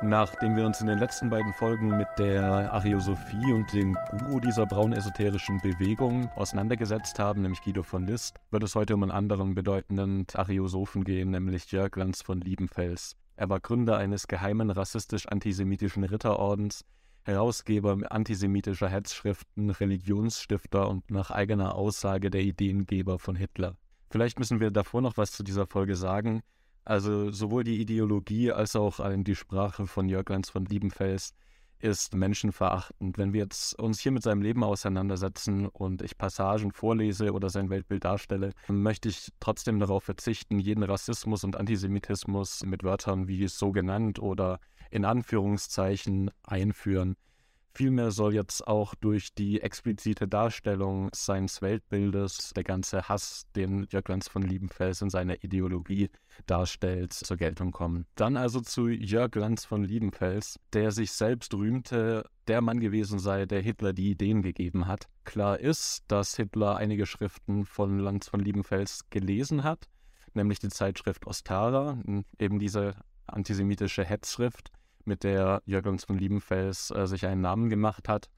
Nachdem wir uns in den letzten beiden Folgen mit der Ariosophie und dem Guru dieser braun-esoterischen Bewegung auseinandergesetzt haben, nämlich Guido von List, wird es heute um einen anderen bedeutenden Ariosophen gehen, nämlich Jörg Lanz von Liebenfels. Er war Gründer eines geheimen rassistisch-antisemitischen Ritterordens, Herausgeber antisemitischer Hetzschriften, Religionsstifter und nach eigener Aussage der Ideengeber von Hitler. Vielleicht müssen wir davor noch was zu dieser Folge sagen. Also sowohl die Ideologie als auch die Sprache von Jörg Lanz von Liebenfels ist menschenverachtend. Wenn wir jetzt uns hier mit seinem Leben auseinandersetzen und ich Passagen vorlese oder sein Weltbild darstelle, möchte ich trotzdem darauf verzichten, jeden Rassismus und Antisemitismus mit Wörtern wie so genannt oder in Anführungszeichen einführen. Vielmehr soll jetzt auch durch die explizite Darstellung seines Weltbildes der ganze Hass, den Jörg Lanz von Liebenfels in seiner Ideologie darstellt, zur Geltung kommen. Dann also zu Jörg Lanz von Liebenfels, der sich selbst rühmte, der Mann gewesen sei, der Hitler die Ideen gegeben hat. Klar ist, dass Hitler einige Schriften von Lanz von Liebenfels gelesen hat, nämlich die Zeitschrift Ostara, eben diese antisemitische Hetzschrift mit der Jürgens von Liebenfels äh, sich einen Namen gemacht hat.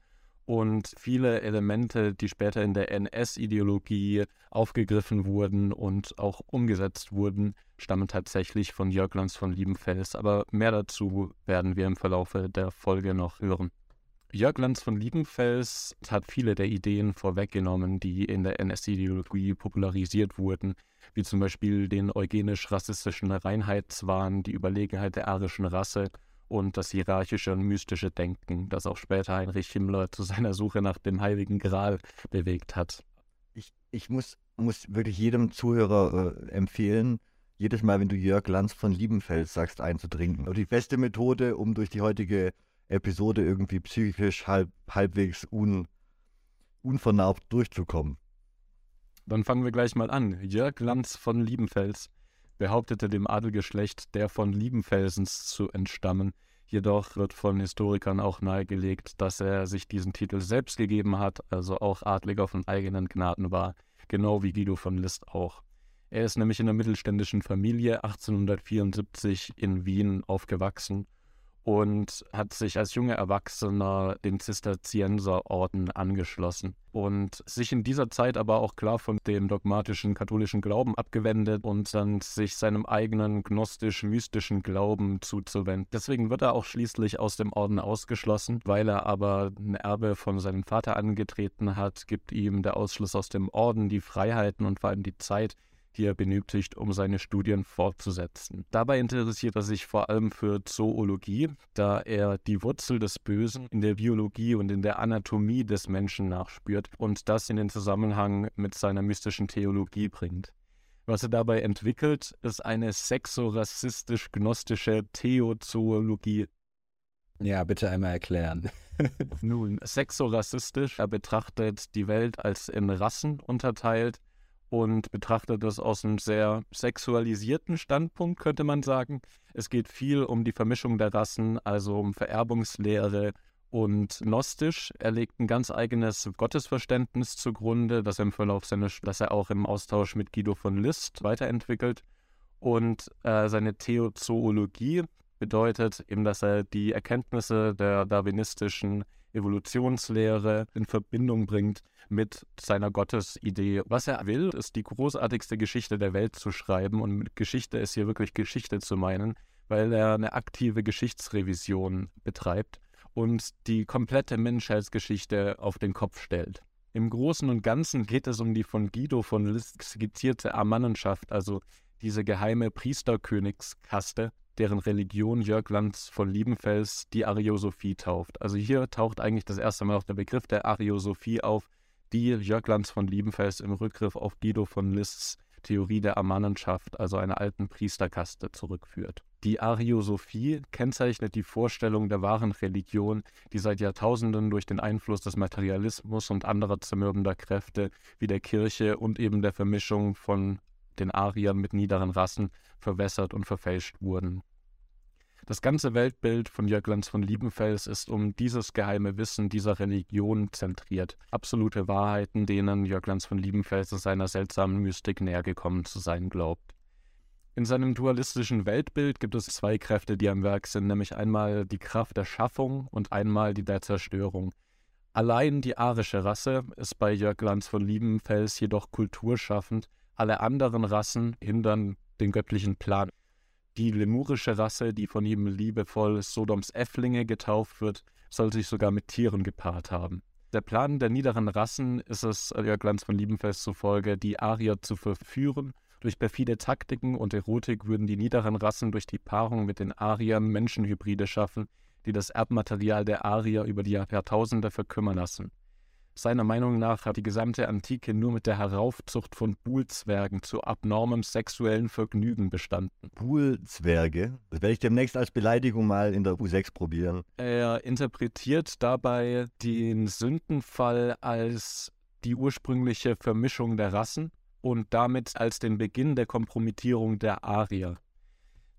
Und viele Elemente, die später in der NS-Ideologie aufgegriffen wurden und auch umgesetzt wurden, stammen tatsächlich von Jörg Lanz von Liebenfels. Aber mehr dazu werden wir im Verlaufe der Folge noch hören. Jörg Lanz von Liebenfels hat viele der Ideen vorweggenommen, die in der NS-Ideologie popularisiert wurden, wie zum Beispiel den eugenisch-rassistischen Reinheitswahn, die Überlegenheit der arischen Rasse und das hierarchische und mystische Denken, das auch später Heinrich Himmler zu seiner Suche nach dem Heiligen Gral bewegt hat. Ich, ich muss, muss wirklich jedem Zuhörer äh, empfehlen, jedes Mal, wenn du Jörg Lanz von Liebenfels sagst, einzutrinken. Und die beste Methode, um durch die heutige Episode irgendwie psychisch halb, halbwegs un, unvernarbt durchzukommen. Dann fangen wir gleich mal an. Jörg Lanz von Liebenfels behauptete dem Adelgeschlecht der von Liebenfelsens zu entstammen. Jedoch wird von Historikern auch nahegelegt, dass er sich diesen Titel selbst gegeben hat, also auch Adliger von eigenen Gnaden war, genau wie Guido von List auch. Er ist nämlich in einer mittelständischen Familie 1874 in Wien aufgewachsen und hat sich als junger Erwachsener den Zisterzienserorden angeschlossen und sich in dieser Zeit aber auch klar von dem dogmatischen katholischen Glauben abgewendet und dann sich seinem eigenen gnostisch-mystischen Glauben zuzuwenden. Deswegen wird er auch schließlich aus dem Orden ausgeschlossen, weil er aber ein Erbe von seinem Vater angetreten hat, gibt ihm der Ausschluss aus dem Orden die Freiheiten und vor allem die Zeit, die er benötigt, um seine Studien fortzusetzen. Dabei interessiert er sich vor allem für Zoologie, da er die Wurzel des Bösen in der Biologie und in der Anatomie des Menschen nachspürt und das in den Zusammenhang mit seiner mystischen Theologie bringt. Was er dabei entwickelt, ist eine sexorassistisch-gnostische Theozoologie. Ja, bitte einmal erklären. Nun, sexorassistisch, er betrachtet die Welt als in Rassen unterteilt und betrachtet das aus einem sehr sexualisierten Standpunkt, könnte man sagen. Es geht viel um die Vermischung der Rassen, also um Vererbungslehre und gnostisch. Er legt ein ganz eigenes Gottesverständnis zugrunde, das er im Verlauf seiner, das er auch im Austausch mit Guido von List weiterentwickelt. Und äh, seine Theozoologie bedeutet eben, dass er die Erkenntnisse der darwinistischen Evolutionslehre in Verbindung bringt mit seiner Gottesidee. Was er will, ist die großartigste Geschichte der Welt zu schreiben und mit Geschichte ist hier wirklich Geschichte zu meinen, weil er eine aktive Geschichtsrevision betreibt und die komplette Menschheitsgeschichte auf den Kopf stellt. Im Großen und Ganzen geht es um die von Guido von List skizzierte Amannenschaft, also diese geheime Priesterkönigskaste, deren Religion Jörg Lanz von Liebenfels die Ariosophie tauft. Also hier taucht eigentlich das erste Mal auch der Begriff der Ariosophie auf, die Jörg Lanz von Liebenfels im Rückgriff auf Guido von Lists Theorie der Amannenschaft, also einer alten Priesterkaste, zurückführt. Die Ariosophie kennzeichnet die Vorstellung der wahren Religion, die seit Jahrtausenden durch den Einfluss des Materialismus und anderer zermürbender Kräfte wie der Kirche und eben der Vermischung von den Ariern mit niederen Rassen verwässert und verfälscht wurden. Das ganze Weltbild von Jörg Lanz von Liebenfels ist um dieses geheime Wissen dieser Religion zentriert. Absolute Wahrheiten, denen Jörg Lanz von Liebenfels in seiner seltsamen Mystik näher gekommen zu sein glaubt. In seinem dualistischen Weltbild gibt es zwei Kräfte, die am Werk sind, nämlich einmal die Kraft der Schaffung und einmal die der Zerstörung. Allein die arische Rasse ist bei Jörg Lanz von Liebenfels jedoch kulturschaffend, alle anderen Rassen hindern den göttlichen Plan. Die lemurische Rasse, die von ihm liebevoll Sodoms Äfflinge getauft wird, soll sich sogar mit Tieren gepaart haben. Der Plan der niederen Rassen ist es Jörg Lanz von Liebenfels zufolge, die Arier zu verführen durch perfide Taktiken und Erotik würden die niederen Rassen durch die Paarung mit den Ariern Menschenhybride schaffen, die das Erbmaterial der Arier über die Jahrtausende verkümmern lassen. Seiner Meinung nach hat die gesamte Antike nur mit der Heraufzucht von Buhlzwergen zu abnormem sexuellen Vergnügen bestanden. Buhlzwerge? Das werde ich demnächst als Beleidigung mal in der U6 probieren. Er interpretiert dabei den Sündenfall als die ursprüngliche Vermischung der Rassen und damit als den Beginn der Kompromittierung der Arier.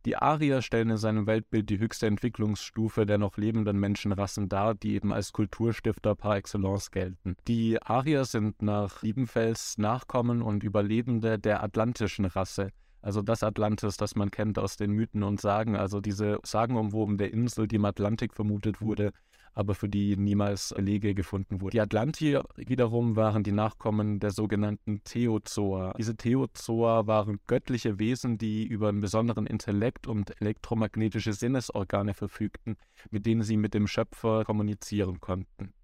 Die Arier stellen in seinem Weltbild die höchste Entwicklungsstufe der noch lebenden Menschenrassen dar, die eben als Kulturstifter par excellence gelten. Die Arier sind nach Liebenfels Nachkommen und Überlebende der atlantischen Rasse, also das Atlantis, das man kennt aus den Mythen und Sagen, also diese sagenumwobene Insel, die im Atlantik vermutet wurde, aber für die niemals Belege gefunden wurden. Die Atlantier wiederum waren die Nachkommen der sogenannten Theozoa. Diese Theozoa waren göttliche Wesen, die über einen besonderen Intellekt und elektromagnetische Sinnesorgane verfügten, mit denen sie mit dem Schöpfer kommunizieren konnten.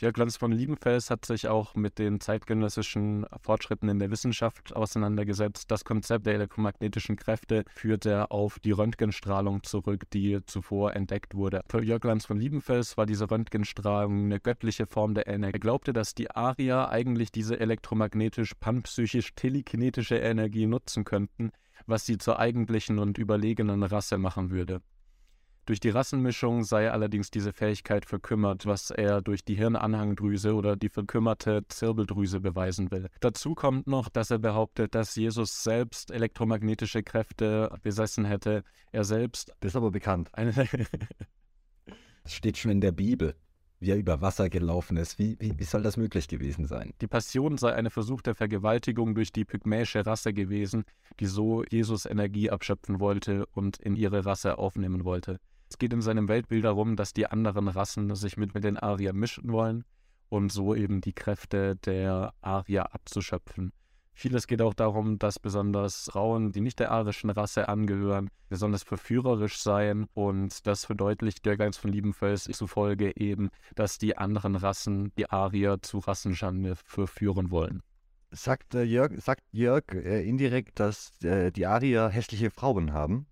Jörg Lanz von Liebenfels hat sich auch mit den zeitgenössischen Fortschritten in der Wissenschaft auseinandergesetzt. Das Konzept der elektromagnetischen Kräfte führt er auf die Röntgenstrahlung zurück, die zuvor entdeckt wurde. Für Jörg Lanz von Liebenfels war diese Röntgenstrahlung eine göttliche Form der Energie. Er glaubte, dass die Arier eigentlich diese elektromagnetisch, panpsychisch, telekinetische Energie nutzen könnten, was sie zur eigentlichen und überlegenen Rasse machen würde. Durch die Rassenmischung sei allerdings diese Fähigkeit verkümmert, was er durch die Hirnanhangdrüse oder die verkümmerte Zirbeldrüse beweisen will. Dazu kommt noch, dass er behauptet, dass Jesus selbst elektromagnetische Kräfte besessen hätte. Er selbst. Das ist aber bekannt. das steht schon in der Bibel wie er über Wasser gelaufen ist. Wie, wie, wie, soll das möglich gewesen sein? Die Passion sei eine versuchte Vergewaltigung durch die pygmäische Rasse gewesen, die so Jesus Energie abschöpfen wollte und in ihre Rasse aufnehmen wollte. Es geht in seinem Weltbild darum, dass die anderen Rassen sich mit, mit den Ariern mischen wollen und so eben die Kräfte der Arier abzuschöpfen. Vieles geht auch darum, dass besonders Frauen, die nicht der arischen Rasse angehören, besonders verführerisch seien und das verdeutlicht Jörg von Liebenfels zufolge eben, dass die anderen Rassen die Arier zu Rassenschande verführen wollen. Sagt äh, Jörg, sagt Jörg äh, indirekt, dass äh, die Arier hässliche Frauen haben?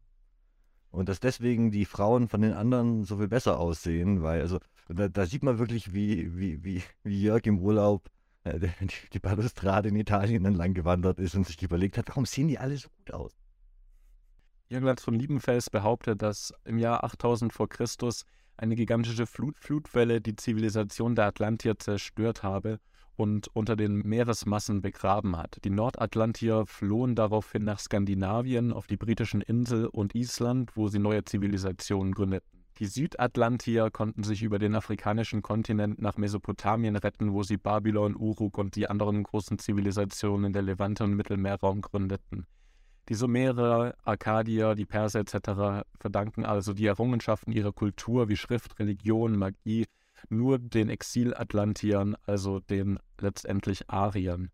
Und dass deswegen die Frauen von den anderen so viel besser aussehen, weil, also, da, da sieht man wirklich, wie, wie, wie, wie Jörg im Urlaub äh, die, die Balustrade in Italien entlang gewandert ist und sich überlegt hat, warum sehen die alle so gut aus? Jürgen von Liebenfels behauptet, dass im Jahr 8000 vor Christus eine gigantische Flut Flutwelle die Zivilisation der Atlantier zerstört habe und unter den Meeresmassen begraben hat. Die Nordatlantier flohen daraufhin nach Skandinavien, auf die britischen Insel und Island, wo sie neue Zivilisationen gründeten. Die Südatlantier konnten sich über den afrikanischen Kontinent nach Mesopotamien retten, wo sie Babylon, Uruk und die anderen großen Zivilisationen in der Levante und Mittelmeerraum gründeten. Die Sumerer, Akkadier, die Perser etc. verdanken also die Errungenschaften ihrer Kultur wie Schrift, Religion, Magie, nur den Exilatlantiern, also den letztendlich Ariern.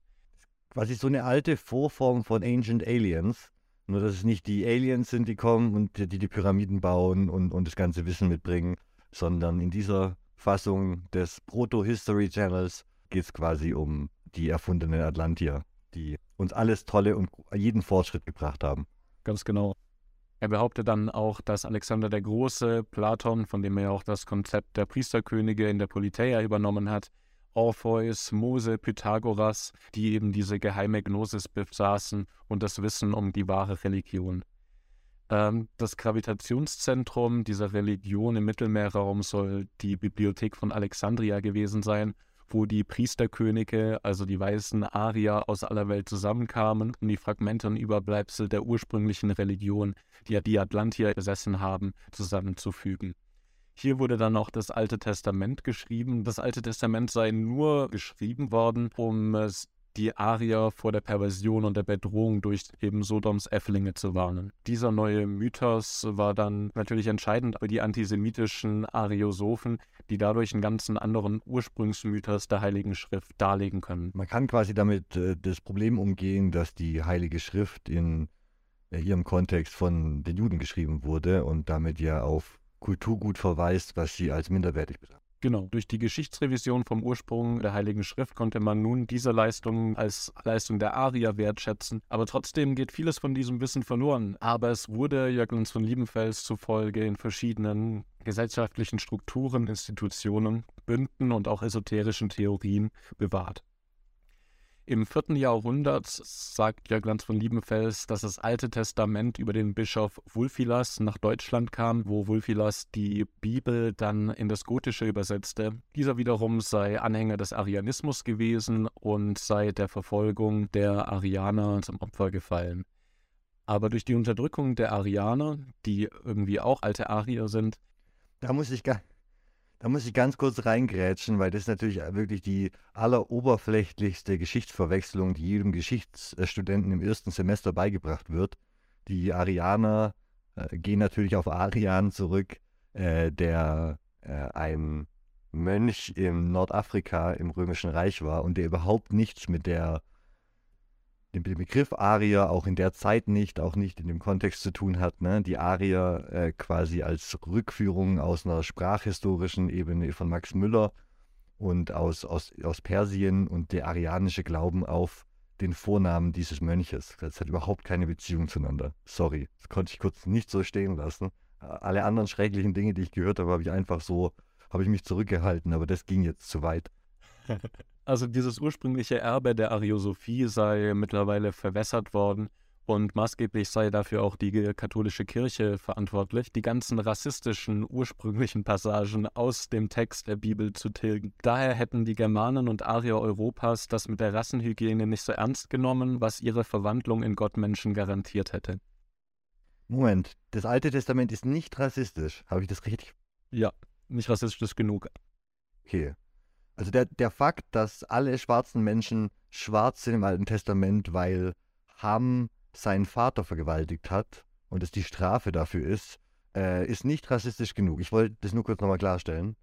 Quasi so eine alte Vorform von Ancient Aliens, nur dass es nicht die Aliens sind, die kommen und die die Pyramiden bauen und, und das ganze Wissen mitbringen, sondern in dieser Fassung des Proto-History Channels geht es quasi um die erfundenen Atlantier, die uns alles Tolle und jeden Fortschritt gebracht haben. Ganz genau. Er behauptet dann auch, dass Alexander der Große, Platon, von dem er auch das Konzept der Priesterkönige in der Politeia übernommen hat, Orpheus, Mose, Pythagoras, die eben diese geheime Gnosis besaßen und das Wissen um die wahre Religion. Ähm, das Gravitationszentrum dieser Religion im Mittelmeerraum soll die Bibliothek von Alexandria gewesen sein wo die Priesterkönige, also die weißen Arier aus aller Welt zusammenkamen, um die Fragmente und Überbleibsel der ursprünglichen Religion, die ja die Atlantier besessen haben, zusammenzufügen. Hier wurde dann auch das Alte Testament geschrieben. Das Alte Testament sei nur geschrieben worden, um die Arier vor der Perversion und der Bedrohung durch eben Sodoms Äfflinge zu warnen. Dieser neue Mythos war dann natürlich entscheidend für die antisemitischen Ariosophen, die dadurch einen ganzen anderen Ursprungsmythos der Heiligen Schrift darlegen können. Man kann quasi damit äh, das Problem umgehen, dass die Heilige Schrift in äh, ihrem Kontext von den Juden geschrieben wurde und damit ja auf Kulturgut verweist, was sie als minderwertig betrachtet. Genau, durch die Geschichtsrevision vom Ursprung der Heiligen Schrift konnte man nun diese Leistung als Leistung der Arier wertschätzen. Aber trotzdem geht vieles von diesem Wissen verloren. Aber es wurde Jörglens von Liebenfels zufolge in verschiedenen gesellschaftlichen Strukturen, Institutionen, Bünden und auch esoterischen Theorien bewahrt. Im vierten Jahrhundert sagt Jörglanz von Liebenfels, dass das Alte Testament über den Bischof Wulfilas nach Deutschland kam, wo Wulfilas die Bibel dann in das Gotische übersetzte. Dieser wiederum sei Anhänger des Arianismus gewesen und sei der Verfolgung der Arianer zum Opfer gefallen. Aber durch die Unterdrückung der Arianer, die irgendwie auch alte Arier sind, da muss ich gar da muss ich ganz kurz reingrätschen, weil das ist natürlich wirklich die alleroberflächlichste Geschichtsverwechslung, die jedem Geschichtsstudenten im ersten Semester beigebracht wird. Die Arianer äh, gehen natürlich auf Arian zurück, äh, der äh, ein Mönch in Nordafrika im Römischen Reich war und der überhaupt nichts mit der den Begriff Arier auch in der Zeit nicht, auch nicht in dem Kontext zu tun hat. Ne? Die Arier äh, quasi als Rückführung aus einer sprachhistorischen Ebene von Max Müller und aus, aus, aus Persien und der arianische Glauben auf den Vornamen dieses Mönches. Das hat überhaupt keine Beziehung zueinander. Sorry, das konnte ich kurz nicht so stehen lassen. Alle anderen schrecklichen Dinge, die ich gehört habe, habe ich einfach so, habe ich mich zurückgehalten, aber das ging jetzt zu weit. Also dieses ursprüngliche Erbe der Ariosophie sei mittlerweile verwässert worden und maßgeblich sei dafür auch die katholische Kirche verantwortlich, die ganzen rassistischen ursprünglichen Passagen aus dem Text der Bibel zu tilgen. Daher hätten die Germanen und Arier Europas das mit der Rassenhygiene nicht so ernst genommen, was ihre Verwandlung in Gottmenschen garantiert hätte. Moment, das Alte Testament ist nicht rassistisch. Habe ich das richtig? Ja, nicht rassistisch genug. Okay. Also der, der Fakt, dass alle schwarzen Menschen schwarz sind im Alten Testament, weil Ham seinen Vater vergewaltigt hat und es die Strafe dafür ist, äh, ist nicht rassistisch genug. Ich wollte das nur kurz nochmal klarstellen.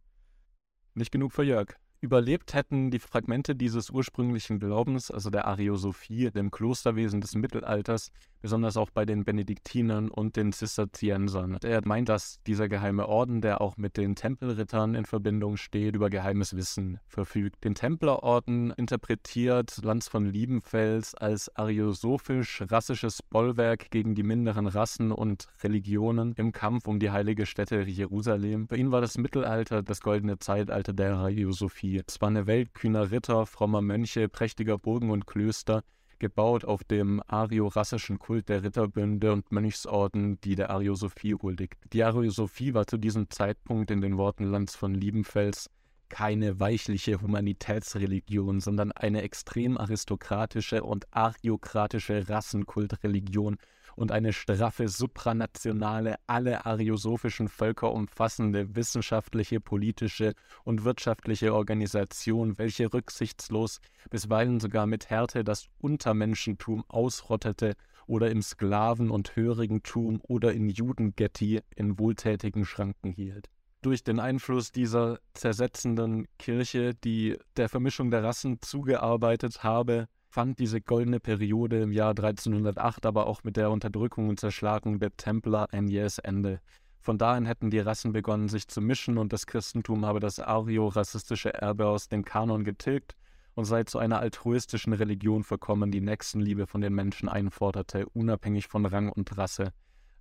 Nicht genug für Jörg. Überlebt hätten die Fragmente dieses ursprünglichen Glaubens, also der Ariosophie, dem Klosterwesen des Mittelalters, besonders auch bei den Benediktinern und den Zisterziensern. Er meint, dass dieser geheime Orden, der auch mit den Tempelrittern in Verbindung steht, über geheimes Wissen verfügt. Den Templerorden interpretiert Lanz von Liebenfels als ariosophisch-rassisches Bollwerk gegen die minderen Rassen und Religionen im Kampf um die heilige Stätte Jerusalem. Für ihn war das Mittelalter das goldene Zeitalter der Ariosophie. Es war eine Welt kühner Ritter, frommer Mönche, prächtiger Burgen und Klöster, gebaut auf dem ariorassischen Kult der Ritterbünde und Mönchsorden, die der Ariosophie huldigt. Die Ariosophie war zu diesem Zeitpunkt in den Worten Lanz von Liebenfels keine weichliche Humanitätsreligion, sondern eine extrem aristokratische und ariokratische Rassenkultreligion und eine straffe, supranationale, alle ariosophischen Völker umfassende wissenschaftliche, politische und wirtschaftliche Organisation, welche rücksichtslos, bisweilen sogar mit Härte das Untermenschentum ausrottete oder im Sklaven- und Hörigentum oder in Judengetti in wohltätigen Schranken hielt. Durch den Einfluss dieser zersetzenden Kirche, die der Vermischung der Rassen zugearbeitet habe, fand diese goldene Periode im Jahr 1308 aber auch mit der Unterdrückung und Zerschlagung der Templer ein jähes Ende. Von da an hätten die Rassen begonnen, sich zu mischen und das Christentum habe das ario-rassistische Erbe aus dem Kanon getilgt und sei zu einer altruistischen Religion verkommen, die Nächstenliebe von den Menschen einforderte, unabhängig von Rang und Rasse.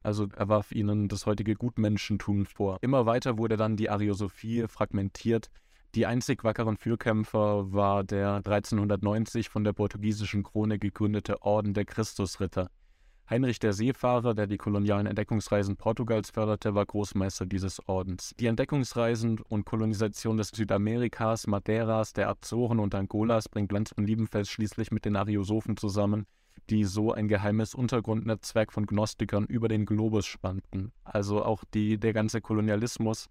Also er warf ihnen das heutige Gutmenschentum vor. Immer weiter wurde dann die Ariosophie fragmentiert, die einzig wackeren Fürkämpfer war der 1390 von der portugiesischen Krone gegründete Orden der Christusritter. Heinrich der Seefahrer, der die kolonialen Entdeckungsreisen Portugals förderte, war Großmeister dieses Ordens. Die Entdeckungsreisen und Kolonisation des Südamerikas, Madeiras, der Azoren und Angolas bringt Lanz von Liebenfels schließlich mit den Ariosophen zusammen, die so ein geheimes Untergrundnetzwerk von Gnostikern über den Globus spannten. Also auch die, der ganze Kolonialismus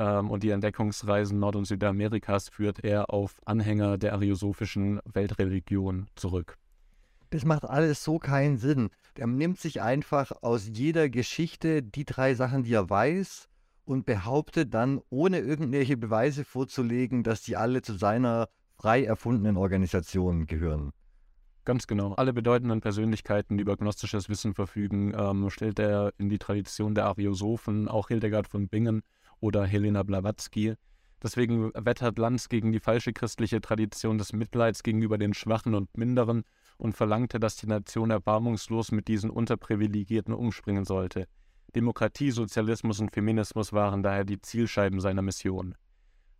ähm, und die Entdeckungsreisen Nord- und Südamerikas führt er auf Anhänger der ariosophischen Weltreligion zurück. Das macht alles so keinen Sinn. Er nimmt sich einfach aus jeder Geschichte die drei Sachen, die er weiß, und behauptet dann, ohne irgendwelche Beweise vorzulegen, dass die alle zu seiner frei erfundenen Organisation gehören. Ganz genau. Alle bedeutenden Persönlichkeiten, die über gnostisches Wissen verfügen, ähm, stellt er in die Tradition der Ariosophen, auch Hildegard von Bingen oder Helena Blavatsky. Deswegen wettert Lanz gegen die falsche christliche Tradition des Mitleids gegenüber den Schwachen und Minderen und verlangte, dass die Nation erbarmungslos mit diesen Unterprivilegierten umspringen sollte. Demokratie, Sozialismus und Feminismus waren daher die Zielscheiben seiner Mission.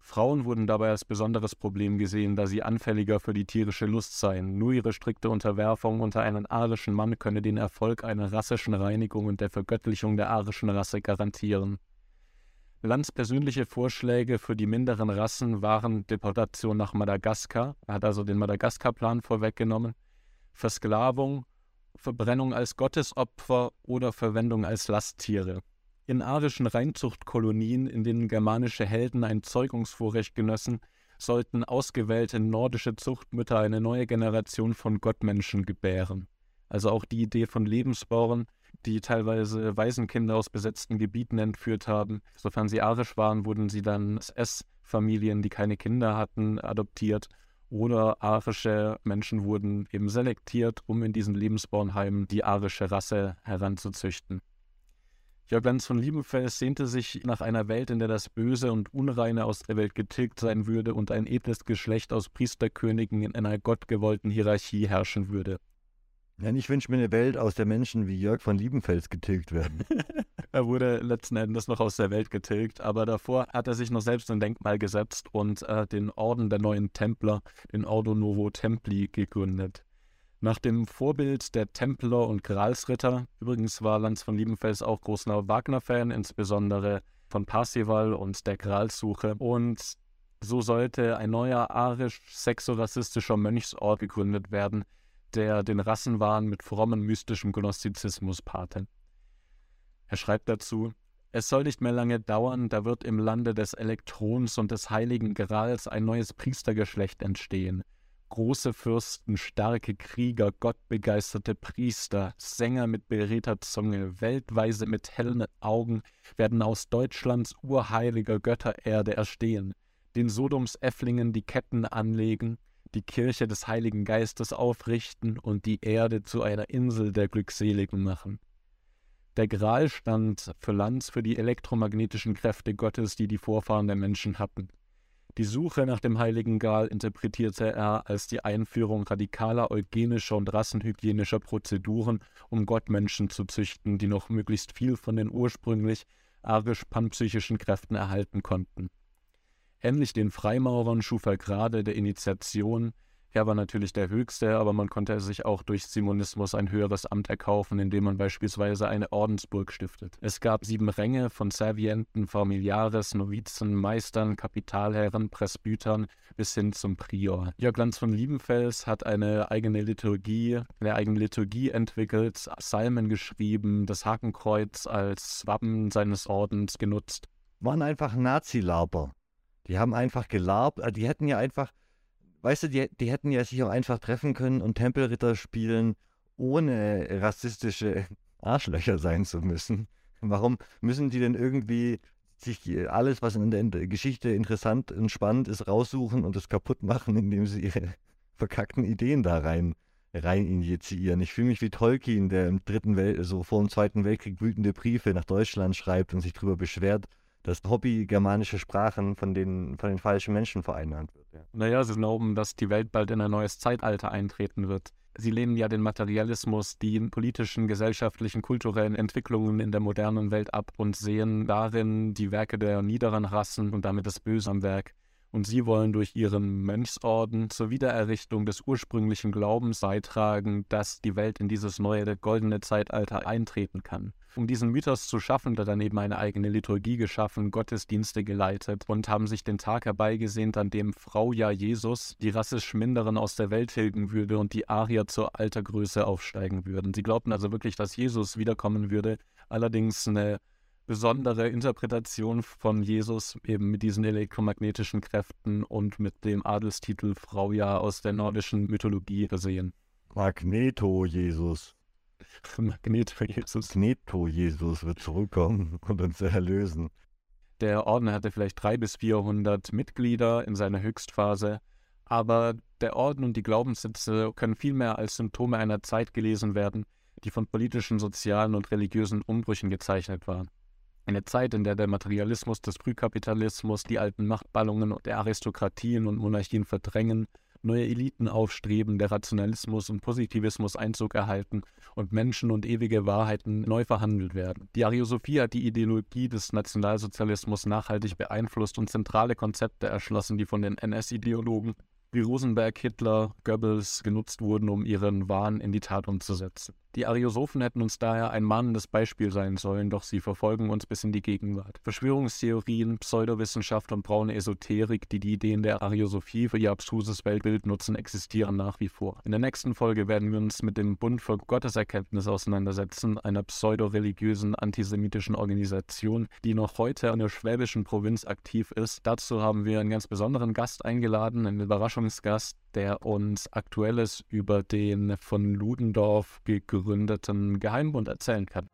Frauen wurden dabei als besonderes Problem gesehen, da sie anfälliger für die tierische Lust seien. Nur ihre strikte Unterwerfung unter einen arischen Mann könne den Erfolg einer rassischen Reinigung und der Vergöttlichung der arischen Rasse garantieren. Lands persönliche Vorschläge für die minderen Rassen waren Deportation nach Madagaskar, er hat also den Madagaskar-Plan vorweggenommen, Versklavung, Verbrennung als Gottesopfer oder Verwendung als Lasttiere. In arischen Reinzuchtkolonien, in denen germanische Helden ein Zeugungsvorrecht genössen, sollten ausgewählte nordische Zuchtmütter eine neue Generation von Gottmenschen gebären. Also auch die Idee von Lebensbauern, die teilweise Waisenkinder aus besetzten Gebieten entführt haben. Sofern sie arisch waren, wurden sie dann als S-Familien, die keine Kinder hatten, adoptiert oder arische Menschen wurden eben selektiert, um in diesen Lebensbornheimen die arische Rasse heranzuzüchten. Jörg Lanz von Liebenfels sehnte sich nach einer Welt, in der das Böse und Unreine aus der Welt getilgt sein würde und ein edles Geschlecht aus Priesterkönigen in einer gottgewollten Hierarchie herrschen würde. Ja, ich wünsche mir eine Welt, aus der Menschen wie Jörg von Liebenfels getilgt werden. er wurde letzten Endes noch aus der Welt getilgt, aber davor hat er sich noch selbst ein Denkmal gesetzt und äh, den Orden der neuen Templer, den Ordo Novo Templi, gegründet. Nach dem Vorbild der Templer und Gralsritter, übrigens war Lanz von Liebenfels auch großer Wagner-Fan, insbesondere von Parsival und der Gralssuche. Und so sollte ein neuer arisch-sexorassistischer Mönchsort gegründet werden, der den Rassenwahn mit frommen mystischem Gnostizismus paarte. Er schreibt dazu, es soll nicht mehr lange dauern, da wird im Lande des Elektrons und des heiligen Grals ein neues Priestergeschlecht entstehen. Große Fürsten, starke Krieger, gottbegeisterte Priester, Sänger mit beredter Zunge, Weltweise mit hellen Augen werden aus Deutschlands urheiliger Göttererde erstehen, den Sodoms Äfflingen die Ketten anlegen, die Kirche des Heiligen Geistes aufrichten und die Erde zu einer Insel der Glückseligen machen. Der Gral stand für Lanz für die elektromagnetischen Kräfte Gottes, die die Vorfahren der Menschen hatten. Die Suche nach dem Heiligen Gral interpretierte er als die Einführung radikaler eugenischer und rassenhygienischer Prozeduren, um Gottmenschen zu züchten, die noch möglichst viel von den ursprünglich arisch-panpsychischen Kräften erhalten konnten. Ähnlich den Freimaurern schuf er gerade der Initiation. Er war natürlich der Höchste, aber man konnte sich auch durch Simonismus ein höheres Amt erkaufen, indem man beispielsweise eine Ordensburg stiftet. Es gab sieben Ränge von Servienten, Familiares, Novizen, Meistern, Kapitalherren, Presbytern bis hin zum Prior. Jörg Lanz von Liebenfels hat eine eigene Liturgie, eine eigene Liturgie entwickelt, Psalmen geschrieben, das Hakenkreuz als Wappen seines Ordens genutzt. Waren einfach Nazi-Laber. Die haben einfach gelabt, äh, die hätten ja einfach, weißt du, die, die hätten ja sich auch einfach treffen können und Tempelritter spielen, ohne rassistische Arschlöcher sein zu müssen. Warum müssen die denn irgendwie sich alles, was in der Geschichte interessant und spannend ist, raussuchen und es kaputt machen, indem sie ihre verkackten Ideen da rein, rein injizieren. Ich fühle mich wie Tolkien, der im dritten Welt, so vor dem Zweiten Weltkrieg wütende Briefe nach Deutschland schreibt und sich darüber beschwert, dass Hobby germanische Sprachen von den, von den falschen Menschen vereinnahmt wird. Ja. Naja, sie glauben, dass die Welt bald in ein neues Zeitalter eintreten wird. Sie lehnen ja den Materialismus, die politischen, gesellschaftlichen, kulturellen Entwicklungen in der modernen Welt ab und sehen darin die Werke der niederen Rassen und damit das Böse am Werk und sie wollen durch ihren Mönchsorden zur Wiedererrichtung des ursprünglichen Glaubens beitragen, dass die Welt in dieses neue goldene Zeitalter eintreten kann. Um diesen Mythos zu schaffen, hat er daneben eine eigene Liturgie geschaffen, Gottesdienste geleitet und haben sich den Tag herbeigesehnt, an dem Frau ja Jesus die rassisch Minderen aus der Welt tilgen würde und die Arier zur alter Größe aufsteigen würden. Sie glaubten also wirklich, dass Jesus wiederkommen würde, allerdings eine besondere Interpretation von Jesus eben mit diesen elektromagnetischen Kräften und mit dem Adelstitel Frauja aus der nordischen Mythologie versehen. Magneto Jesus. Magneto Jesus. Magneto Jesus wird zurückkommen und uns erlösen. Der Orden hatte vielleicht 300 bis 400 Mitglieder in seiner Höchstphase, aber der Orden und die Glaubenssätze können vielmehr als Symptome einer Zeit gelesen werden, die von politischen, sozialen und religiösen Umbrüchen gezeichnet war. Eine Zeit, in der der Materialismus des Frühkapitalismus die alten Machtballungen der Aristokratien und Monarchien verdrängen neue Eliten aufstreben, der Rationalismus und Positivismus Einzug erhalten und Menschen und ewige Wahrheiten neu verhandelt werden. Die Ariosophie hat die Ideologie des Nationalsozialismus nachhaltig beeinflusst und zentrale Konzepte erschlossen, die von den NS-Ideologen wie Rosenberg, Hitler, Goebbels genutzt wurden, um ihren Wahn in die Tat umzusetzen. Die Ariosophen hätten uns daher ein mahnendes Beispiel sein sollen, doch sie verfolgen uns bis in die Gegenwart. Verschwörungstheorien, Pseudowissenschaft und braune Esoterik, die die Ideen der Ariosophie für ihr abstruses Weltbild nutzen, existieren nach wie vor. In der nächsten Folge werden wir uns mit dem Bund für Gotteserkenntnis auseinandersetzen, einer pseudo-religiösen antisemitischen Organisation, die noch heute in der schwäbischen Provinz aktiv ist. Dazu haben wir einen ganz besonderen Gast eingeladen, einen Überraschungsgast, der uns Aktuelles über den von Ludendorff gegründeten Geheimbund erzählen kann.